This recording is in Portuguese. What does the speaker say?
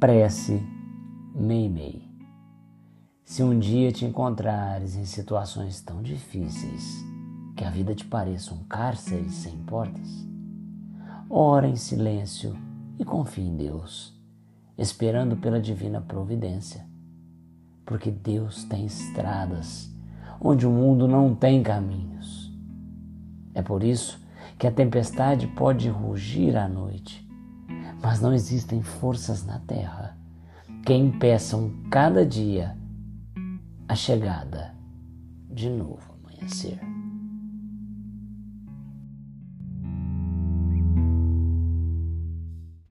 Prece Meimei. Se um dia te encontrares em situações tão difíceis que a vida te pareça um cárcere sem portas, ora em silêncio e confie em Deus, esperando pela divina providência, porque Deus tem estradas onde o mundo não tem caminhos. É por isso que a tempestade pode rugir à noite mas não existem forças na terra que impeçam cada dia a chegada de novo amanhecer.